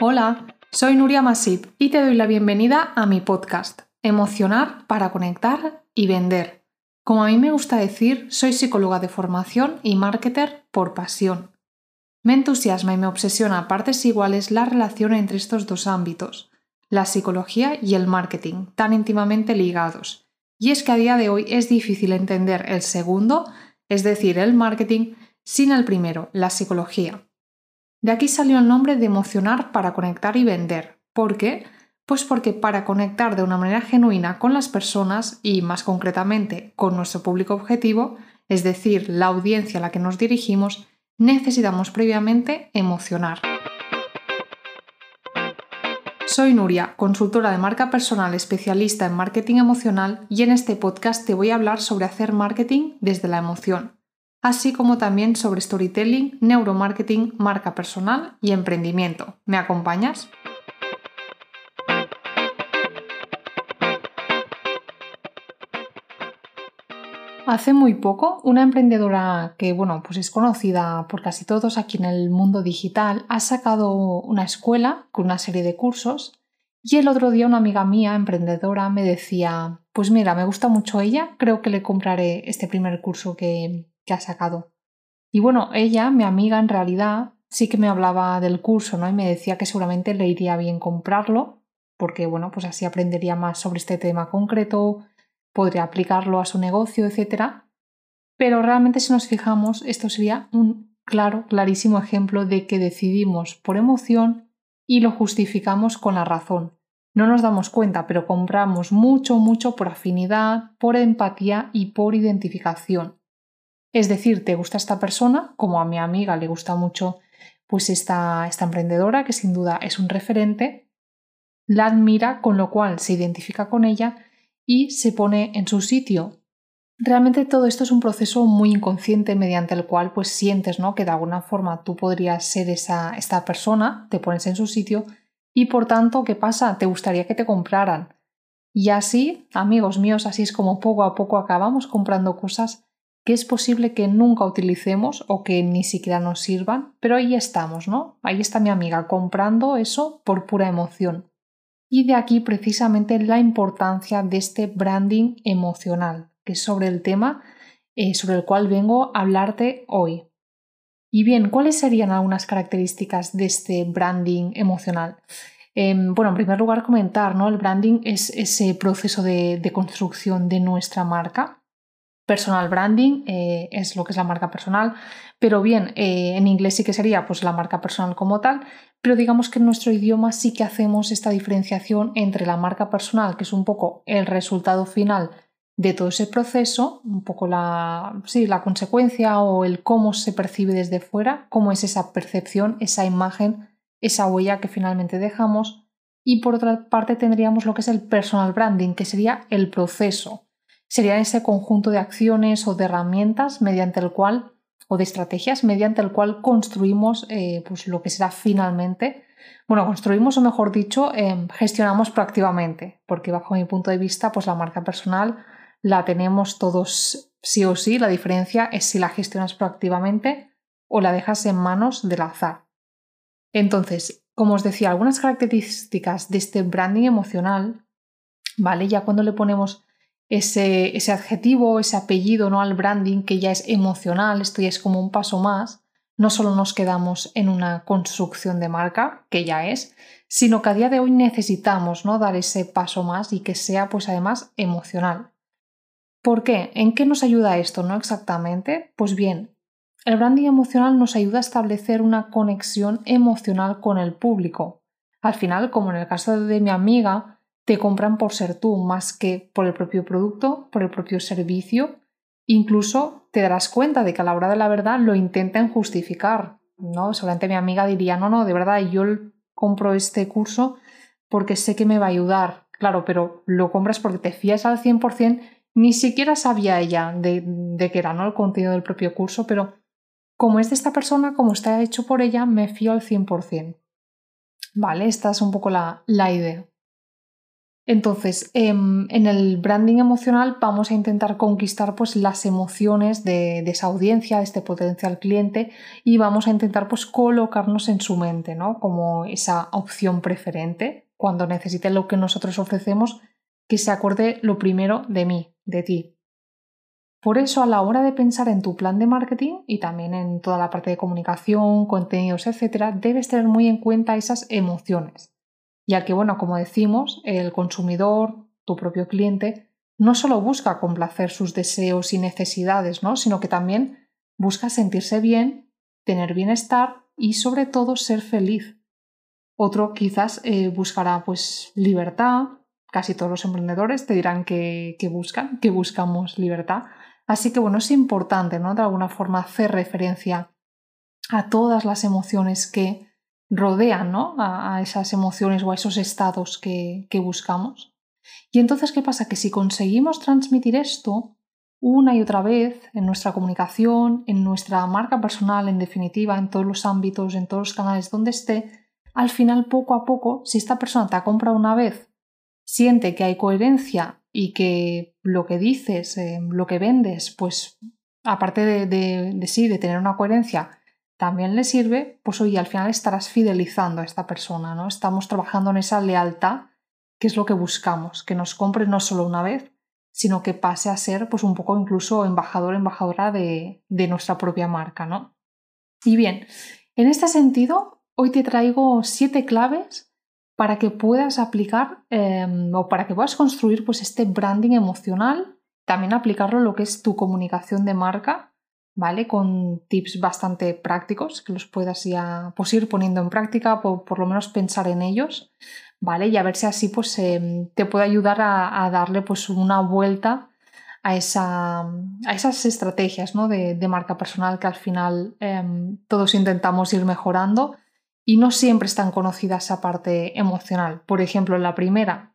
Hola, soy Nuria Masip y te doy la bienvenida a mi podcast, Emocionar para conectar y vender. Como a mí me gusta decir, soy psicóloga de formación y marketer por pasión. Me entusiasma y me obsesiona a partes iguales la relación entre estos dos ámbitos, la psicología y el marketing, tan íntimamente ligados. Y es que a día de hoy es difícil entender el segundo, es decir, el marketing, sin el primero, la psicología. De aquí salió el nombre de emocionar para conectar y vender. ¿Por qué? Pues porque para conectar de una manera genuina con las personas y más concretamente con nuestro público objetivo, es decir, la audiencia a la que nos dirigimos, necesitamos previamente emocionar. Soy Nuria, consultora de marca personal especialista en marketing emocional y en este podcast te voy a hablar sobre hacer marketing desde la emoción así como también sobre storytelling, neuromarketing, marca personal y emprendimiento. ¿Me acompañas? Hace muy poco, una emprendedora que, bueno, pues es conocida por casi todos aquí en el mundo digital, ha sacado una escuela con una serie de cursos y el otro día una amiga mía, emprendedora, me decía, pues mira, me gusta mucho ella, creo que le compraré este primer curso que, que ha sacado. Y bueno, ella, mi amiga, en realidad sí que me hablaba del curso, ¿no? Y me decía que seguramente le iría bien comprarlo, porque bueno, pues así aprendería más sobre este tema concreto, podría aplicarlo a su negocio, etc. Pero realmente si nos fijamos, esto sería un claro, clarísimo ejemplo de que decidimos por emoción y lo justificamos con la razón. No nos damos cuenta, pero compramos mucho, mucho por afinidad, por empatía y por identificación. Es decir, te gusta esta persona, como a mi amiga le gusta mucho pues esta, esta emprendedora, que sin duda es un referente, la admira, con lo cual se identifica con ella y se pone en su sitio. Realmente todo esto es un proceso muy inconsciente mediante el cual pues sientes ¿no? que de alguna forma tú podrías ser esa, esta persona, te pones en su sitio y por tanto, ¿qué pasa? Te gustaría que te compraran. Y así, amigos míos, así es como poco a poco acabamos comprando cosas que es posible que nunca utilicemos o que ni siquiera nos sirvan, pero ahí estamos, ¿no? Ahí está mi amiga comprando eso por pura emoción. Y de aquí precisamente la importancia de este branding emocional, que es sobre el tema eh, sobre el cual vengo a hablarte hoy. Y bien, ¿cuáles serían algunas características de este branding emocional? Em, bueno, en primer lugar, comentar, ¿no? El branding es ese proceso de construcción de nuestra marca personal branding eh, es lo que es la marca personal, pero bien, eh, en inglés sí que sería pues la marca personal como tal, pero digamos que en nuestro idioma sí que hacemos esta diferenciación entre la marca personal, que es un poco el resultado final de todo ese proceso, un poco la, sí, la consecuencia o el cómo se percibe desde fuera, cómo es esa percepción, esa imagen, esa huella que finalmente dejamos. Y por otra parte tendríamos lo que es el personal branding, que sería el proceso, sería ese conjunto de acciones o de herramientas mediante el cual o de estrategias mediante el cual construimos eh, pues lo que será finalmente, bueno, construimos o mejor dicho, em, gestionamos proactivamente, porque bajo mi punto de vista, pues la marca personal la tenemos todos sí o sí, la diferencia es si la gestionas proactivamente o la dejas en manos del azar. Entonces, como os decía, algunas características de este branding emocional, ¿vale? Ya cuando le ponemos ese, ese adjetivo, ese apellido ¿no? al branding que ya es emocional, esto ya es como un paso más, no solo nos quedamos en una construcción de marca, que ya es, sino que a día de hoy necesitamos ¿no? dar ese paso más y que sea pues además emocional. ¿Por qué? ¿En qué nos ayuda esto? ¿No exactamente? Pues bien, el branding emocional nos ayuda a establecer una conexión emocional con el público. Al final, como en el caso de mi amiga, te compran por ser tú más que por el propio producto, por el propio servicio. Incluso te darás cuenta de que a la hora de la verdad lo intentan justificar. ¿no? Seguramente mi amiga diría, no, no, de verdad, yo compro este curso porque sé que me va a ayudar. Claro, pero lo compras porque te fías al 100%, ni siquiera sabía ella de, de qué era ¿no? el contenido del propio curso, pero como es de esta persona, como está hecho por ella, me fío al 100%. Vale, esta es un poco la, la idea. Entonces, em, en el branding emocional vamos a intentar conquistar pues, las emociones de, esa audiencia, de este potencial cliente, y vamos a intentar pues, colocarnos en su mente, ¿no? Como esa opción preferente cuando necesite lo que nosotros ofrecemos, que se acuerde lo primero de mí, de ti. Por eso, a la hora de pensar en tu plan de marketing y también en toda la parte de comunicación, contenidos, etcétera, debes tener muy en cuenta esas emociones ya que, bueno, como decimos, el consumidor, tu propio cliente, no solo busca complacer sus deseos y necesidades, ¿no? sino que también busca sentirse bien, tener bienestar y sobre todo ser feliz. Otro quizás eh, buscará pues libertad, casi todos los emprendedores te dirán que, que, buscan, que buscamos libertad. Así que bueno, es importante, ¿no? De alguna forma hacer referencia a todas las emociones que rodean ¿no? a, esas emociones o a esos estados que, que buscamos. Y entonces, ¿qué pasa? Que si conseguimos transmitir esto una y otra vez en nuestra comunicación, en nuestra marca personal, en definitiva, en todos los ámbitos, en todos los canales donde esté, al final, poco a poco, si esta persona te ha comprado una vez, siente que hay coherencia y que lo que dices, eh, lo que vendes, pues aparte de, de, de sí, de tener una coherencia, también le sirve, pues oye, al final estarás fidelizando a esta persona, ¿no? Estamos trabajando en esa lealtad, que es lo que buscamos, que nos compre no solo una vez, sino que pase a ser pues un poco incluso embajador, embajadora de, nuestra propia marca, ¿no? Y bien, en este sentido, hoy te traigo siete claves para que puedas aplicar em, o para que puedas construir pues este branding emocional, también aplicarlo en lo que es tu comunicación de marca ¿vale? Con tips bastante prácticos que los puedas ya pues, ir poniendo en práctica, por, por lo menos pensar en ellos, ¿vale? Y a ver si así pues, em, te puede ayudar a, darle pues, una vuelta a, esa, a esas estrategias ¿no? de, marca personal que al final em, todos intentamos ir mejorando y no siempre es tan conocida esa parte emocional. Por ejemplo, en la primera,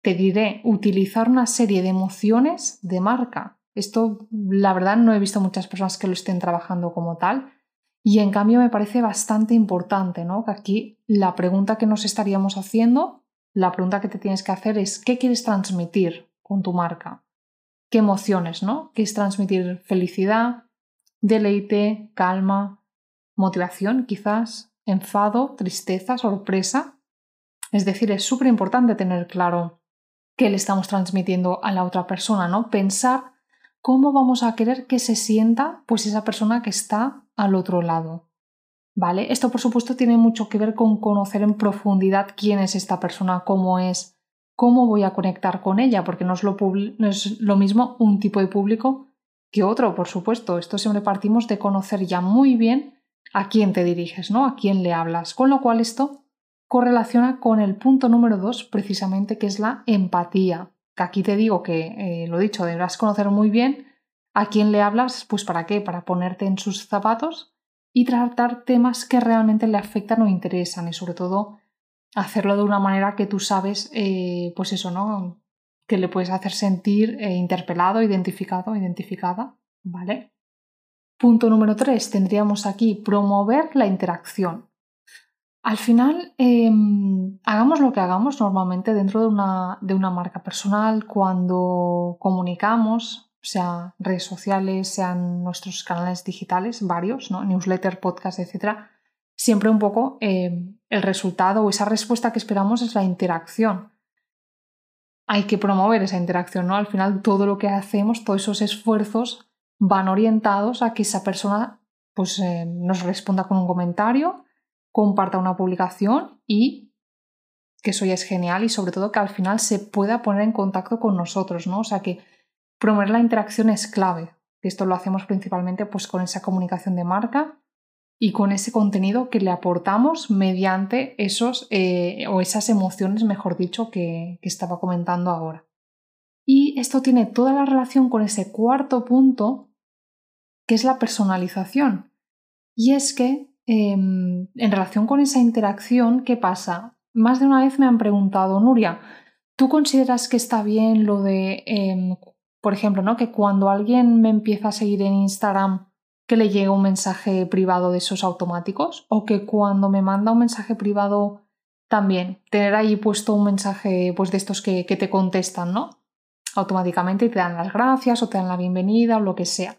te diré utilizar una serie de emociones de marca esto, la verdad, no he visto muchas personas que lo estén trabajando como tal. Y en cambio me parece bastante importante, ¿no? Que aquí la pregunta que nos estaríamos haciendo, la pregunta que te tienes que hacer es ¿qué quieres transmitir con tu marca? ¿Qué emociones, no? ¿Quieres transmitir felicidad, deleite, calma, motivación, quizás, enfado, tristeza, sorpresa? Es decir, es súper importante tener claro qué le estamos transmitiendo a la otra persona, ¿no? Pensar ¿cómo vamos a querer que se sienta pues esa persona que está al otro lado? ¿Vale? Esto por supuesto tiene mucho que ver con conocer en profundidad quién es esta persona, cómo es, cómo voy a conectar con ella, porque no es lo, no es lo mismo un tipo de público que otro, por supuesto. Esto siempre partimos de conocer ya muy bien a quién te diriges, ¿no? A quién le hablas. Con lo cual esto correlaciona con el punto número dos, precisamente, que es la empatía que aquí te digo que, eh, lo dicho, deberás conocer muy bien a quién le hablas, pues para qué, para ponerte en sus zapatos y tratar temas que realmente le afectan o interesan y sobre todo hacerlo de una manera que tú sabes, eh, pues eso, ¿no? Que le puedes hacer sentir eh, interpelado, identificado, identificada, ¿vale? Punto número tres, tendríamos aquí promover la interacción. Al final, em, hagamos lo que hagamos normalmente dentro de una, de una marca personal, cuando comunicamos, sea redes sociales, sean nuestros canales digitales, varios, ¿no? newsletter, podcast, etc., siempre un poco em, el resultado o esa respuesta que esperamos es la interacción. Hay que promover esa interacción, ¿no? Al final todo lo que hacemos, todos esos esfuerzos van orientados a que esa persona pues, eh, nos responda con un comentario, comparta una publicación y que eso ya es genial y sobre todo que al final se pueda poner en contacto con nosotros, ¿no? O sea que promover la interacción es clave. Esto lo hacemos principalmente pues con esa comunicación de marca y con ese contenido que le aportamos mediante esos eh, o esas emociones, mejor dicho, que, que estaba comentando ahora. Y esto tiene toda la relación con ese cuarto punto, que es la personalización. Y es que Em, en relación con esa interacción, ¿qué pasa? Más de una vez me han preguntado, Nuria, ¿tú consideras que está bien lo de, em, por ejemplo, ¿no? que cuando alguien me empieza a seguir en Instagram, que le llegue un mensaje privado de esos automáticos? ¿O que cuando me manda un mensaje privado también tener ahí puesto un mensaje pues de estos que, que te contestan, ¿no? Automáticamente y te dan las gracias o te dan la bienvenida o lo que sea.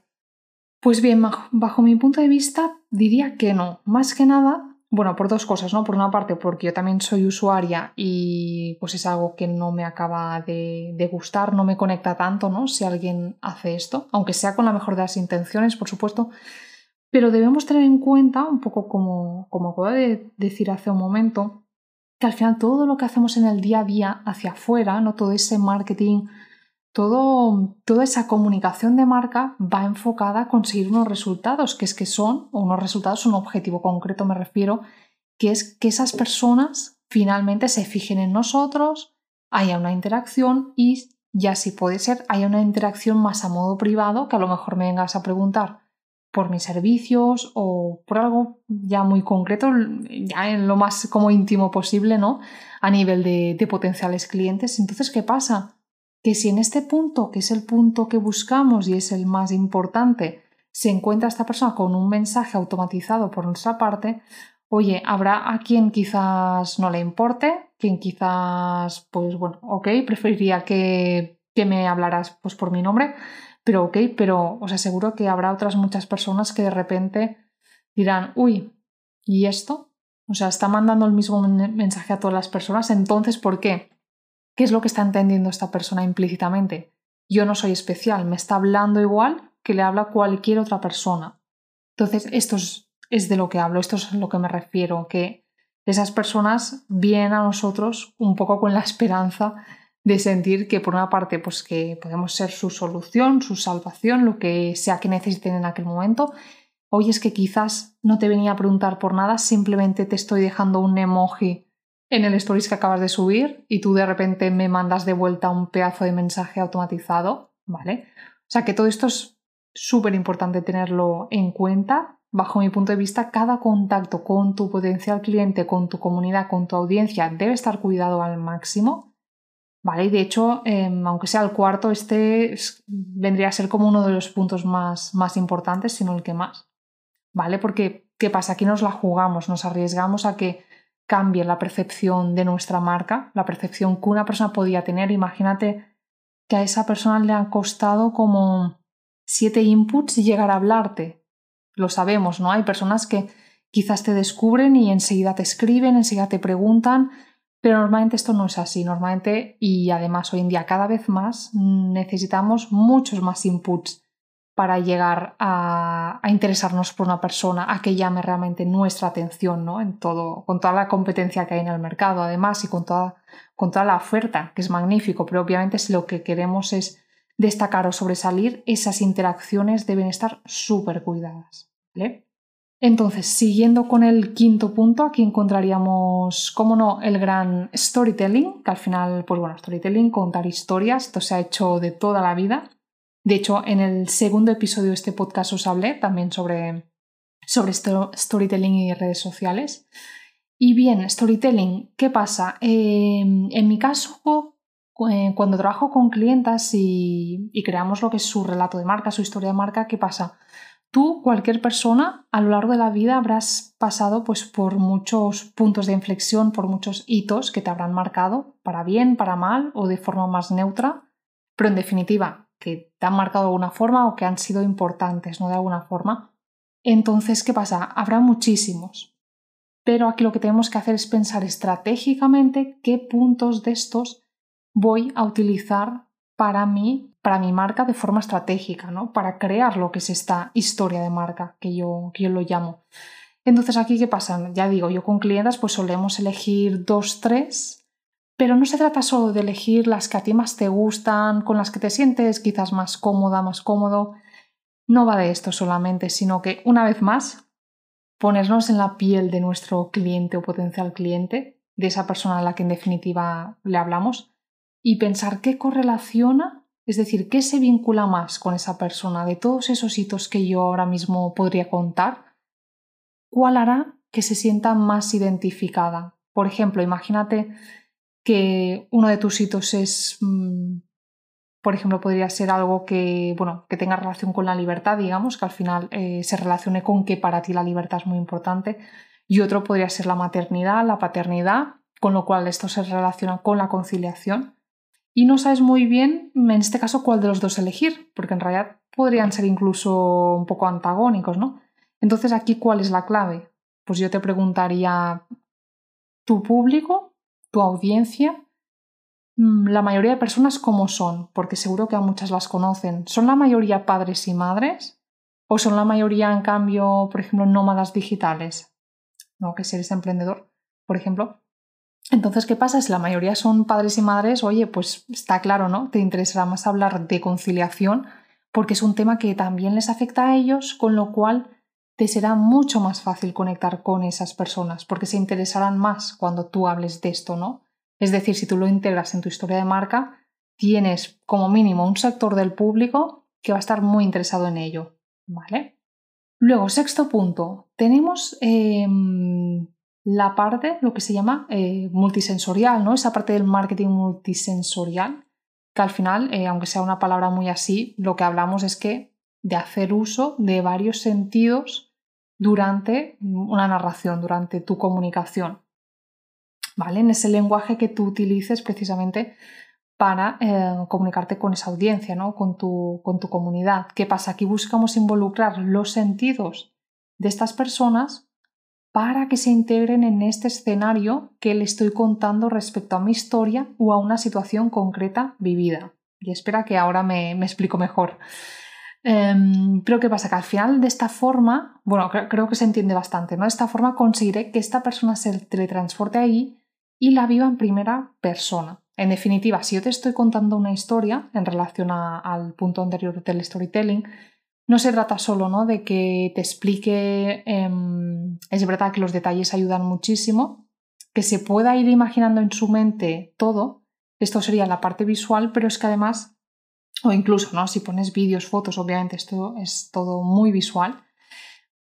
Pues bien, bajo mi punto de vista diría que no. Más que nada, bueno, por dos cosas, ¿no? Por una parte, porque yo también soy usuaria y pues es algo que no me acaba de, gustar, no me conecta tanto, ¿no? Si alguien hace esto, aunque sea con la mejor de las intenciones, por supuesto. Pero debemos tener en cuenta, un poco como, como acabo de decir hace un momento, que al final todo lo que hacemos en el día a día hacia afuera, ¿no? Todo ese marketing todo, toda esa comunicación de marca va enfocada a conseguir unos resultados, que es que son, unos resultados, un objetivo concreto me refiero, que es que esas personas finalmente se fijen en nosotros, haya una interacción y ya si puede ser, haya una interacción más a modo privado, que a lo mejor me vengas a preguntar por mis servicios o por algo ya muy concreto, ya en lo más como íntimo posible, ¿no? A nivel de, de potenciales clientes. Entonces, ¿qué pasa? Que si en este punto, que es el punto que buscamos y es el más importante, se encuentra esta persona con un mensaje automatizado por nuestra parte, oye, habrá a quien quizás no le importe, quien quizás, pues bueno, ok, preferiría que, que me hablaras pues por mi nombre, pero ok, pero os aseguro que habrá otras muchas personas que de repente dirán, uy, ¿y esto? O sea, está mandando el mismo mensaje a todas las personas, entonces, ¿por qué? ¿Qué es lo que está entendiendo esta persona implícitamente? Yo no soy especial, me está hablando igual que le habla cualquier otra persona. Entonces, esto es, de lo que hablo, esto es a lo que me refiero, que esas personas vienen a nosotros un poco con la esperanza de sentir que por una parte pues que podemos ser su solución, su salvación, lo que sea que necesiten en aquel momento. Hoy es que quizás no te venía a preguntar por nada, simplemente te estoy dejando un emoji en el stories que acabas de subir y tú de repente me mandas de vuelta un pedazo de mensaje automatizado, ¿vale? O sea que todo esto es súper importante tenerlo en cuenta. Bajo mi punto de vista, cada contacto con tu potencial cliente, con tu comunidad, con tu audiencia debe estar cuidado al máximo. ¿Vale? Y de hecho, em, aunque sea el cuarto, este vendría a ser como uno de los puntos más, más importantes, sino el que más. ¿Vale? Porque, ¿qué pasa? Aquí nos la jugamos, nos arriesgamos a que cambie la percepción de nuestra marca, la percepción que una persona podía tener. Imagínate que a esa persona le han costado como siete inputs llegar a hablarte. Lo sabemos, ¿no? Hay personas que quizás te descubren y enseguida te escriben, enseguida te preguntan, pero normalmente esto no es así. Normalmente, y además hoy en día cada vez más, necesitamos muchos más inputs para llegar a, interesarnos por una persona, a que llame realmente nuestra atención, ¿no? En todo, con toda la competencia que hay en el mercado, además, y con toda, con toda la oferta, que es magnífico, pero obviamente si lo que queremos es destacar o sobresalir, esas interacciones deben estar súper cuidadas. Entonces, siguiendo con el quinto punto, aquí encontraríamos, cómo no, el gran storytelling, que al final, pues bueno, storytelling, contar historias, esto se ha hecho de toda la vida. De hecho, en el segundo episodio de este podcast os hablé también sobre, sobre storytelling y redes sociales. Y bien, storytelling, ¿qué pasa? Em, en mi caso, eh, cuando trabajo con clientas y, y, creamos lo que es su relato de marca, su historia de marca, ¿qué pasa? Tú, cualquier persona, a lo largo de la vida habrás pasado pues, por muchos puntos de inflexión, por muchos hitos que te habrán marcado, para bien, para mal o de forma más neutra. Pero en definitiva, que te han marcado de alguna forma o que han sido importantes, ¿no? De alguna forma. Entonces, ¿qué pasa? Habrá muchísimos. Pero aquí lo que tenemos que hacer es pensar estratégicamente qué puntos de estos voy a utilizar para mí, para mi marca de forma estratégica, ¿no? Para crear lo que es esta historia de marca que yo, que yo lo llamo. Entonces, aquí, ¿qué pasa? Ya digo, yo con clientes pues solemos elegir dos, tres pero no se trata solo de elegir las que a ti más te gustan, con las que te sientes quizás más cómoda, más cómodo. No va de esto solamente, sino que, una vez más, ponernos en la piel de nuestro cliente o potencial cliente, de esa persona a la que en definitiva le hablamos, y pensar qué correlaciona, es decir, qué se vincula más con esa persona de todos esos hitos que yo ahora mismo podría contar, cuál hará que se sienta más identificada. Por ejemplo, imagínate que uno de tus hitos es, mm, por ejemplo, podría ser algo que, bueno, que tenga relación con la libertad, digamos, que al final eh, se relacione con que para ti la libertad es muy importante. Y otro podría ser la maternidad, la paternidad con lo cual esto se relaciona con la conciliación. Y no sabes muy bien, en este caso, cuál de los dos elegir, porque en realidad podrían ser incluso un poco antagónicos, ¿no? Entonces, aquí, ¿cuál es la clave? Pues yo te preguntaría, ¿tu público, tu audiencia, mm, la mayoría de personas cómo son? Porque seguro que a muchas las conocen. ¿Son la mayoría padres y madres? ¿O son la mayoría, en cambio, por ejemplo, nómadas digitales? ¿No? Que si eres emprendedor, por ejemplo. Entonces, ¿qué pasa? Si la mayoría son padres y madres, oye, pues está claro, ¿no? Te interesará más hablar de conciliación porque es un tema que también les afecta a ellos, con lo cual te será mucho más fácil conectar con esas personas porque se interesarán más cuando tú hables de esto, ¿no? Es decir, si tú lo integras en tu historia de marca, tienes como mínimo un sector del público que va a estar muy interesado en ello, ¿vale? Luego, sexto punto, tenemos em, la parte, lo que se llama eh, multisensorial, ¿no? Esa parte del marketing multisensorial, que al final, eh, aunque sea una palabra muy así, lo que hablamos es que de hacer uso de varios sentidos durante una narración, durante tu comunicación. ¿Vale? En ese lenguaje que tú utilices precisamente para eh, comunicarte con esa audiencia, ¿no? con, tu, con tu comunidad. ¿Qué pasa? Aquí buscamos involucrar los sentidos de estas personas para que se integren en este escenario que le estoy contando respecto a mi historia o a una situación concreta vivida. Y espera que ahora me, me explico mejor. Pero ¿qué pasa? Que al final de esta forma, bueno, creo, que se entiende bastante, ¿no? De esta forma conseguiré que esta persona se teletransporte ahí y la viva en primera persona. En definitiva, si yo te estoy contando una historia en relación al punto anterior del storytelling, no se trata solo ¿no? de que te explique, em, es verdad que los detalles ayudan muchísimo, que se pueda ir imaginando en su mente todo, esto sería la parte visual, pero es que además o incluso, ¿no? Si pones vídeos, fotos, obviamente esto es todo muy visual.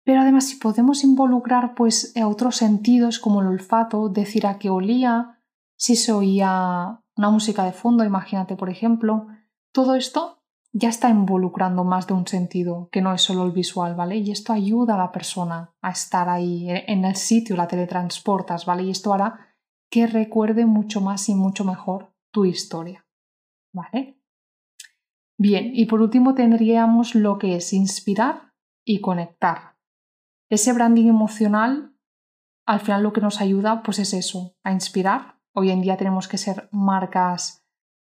Pero además, si podemos involucrar pues otros sentidos como el olfato, decir a qué olía, si se oía una música de fondo, imagínate, por ejemplo, todo esto ya está involucrando más de un sentido que no es solo el visual, ¿vale? Y esto ayuda a la persona a estar ahí en el sitio, la teletransportas, ¿vale? Y esto hará que recuerde mucho más y mucho mejor tu historia, ¿vale? Bien, y por último tendríamos lo que es inspirar y conectar. Ese branding emocional, al final lo que nos ayuda, pues es eso, a inspirar. Hoy en día tenemos que ser marcas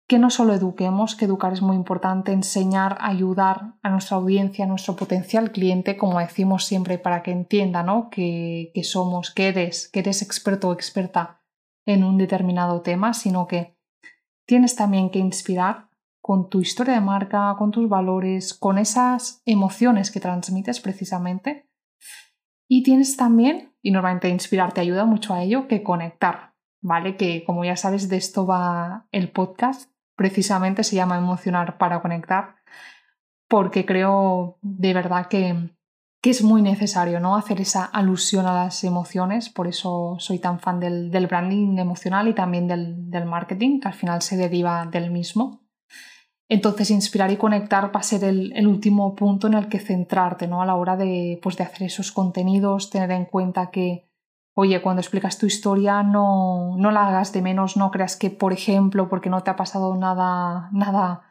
que no solo eduquemos, que educar es muy importante, enseñar, ayudar a nuestra audiencia, a nuestro potencial cliente, como decimos siempre, para que entienda ¿no? que, que somos, que eres, que eres experto o experta en un determinado tema, sino que tienes también que inspirar con tu historia de marca, con tus valores, con esas emociones que transmites precisamente. Y tienes también, y normalmente inspirar te ayuda mucho a ello, que conectar, ¿vale? Que como ya sabes, de esto va el podcast, precisamente se llama Emocionar para Conectar, porque creo de verdad que, que es muy necesario ¿no? hacer esa alusión a las emociones, por eso soy tan fan del, branding emocional y también del marketing, que al final se deriva del mismo. Entonces, inspirar y conectar va a ser el, último punto en el que centrarte, ¿no? A la hora de, pues, de hacer esos contenidos, tener en cuenta que, oye, cuando explicas tu historia no, no la hagas de menos, no creas que, por ejemplo, porque no te ha pasado nada, nada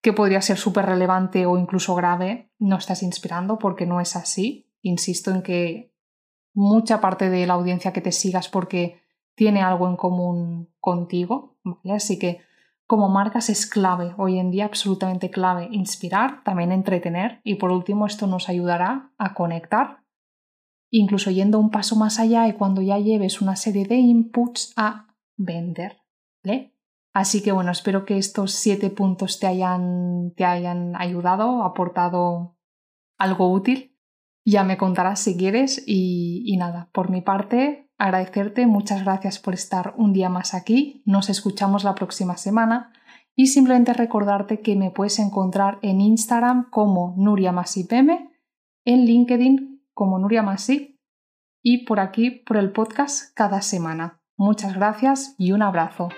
que podría ser súper relevante o incluso grave, no estás inspirando, porque no es así. Insisto en que mucha parte de la audiencia que te sigas porque tiene algo en común contigo, ¿vale? Así que como marcas es clave, hoy en día absolutamente clave, inspirar, también entretener y por último esto nos ayudará a conectar, incluso yendo un paso más allá y cuando ya lleves una serie de inputs a vender. Así que bueno, espero que estos siete puntos te hayan, te hayan ayudado, aportado algo útil. Ya me contarás si quieres y, y nada, por mi parte agradecerte, muchas gracias por estar un día más aquí, nos escuchamos la próxima semana y simplemente recordarte que me puedes encontrar en Instagram como Nuria Masipeme, en LinkedIn como Nuria Masip y por aquí por el podcast cada semana. Muchas gracias y un abrazo.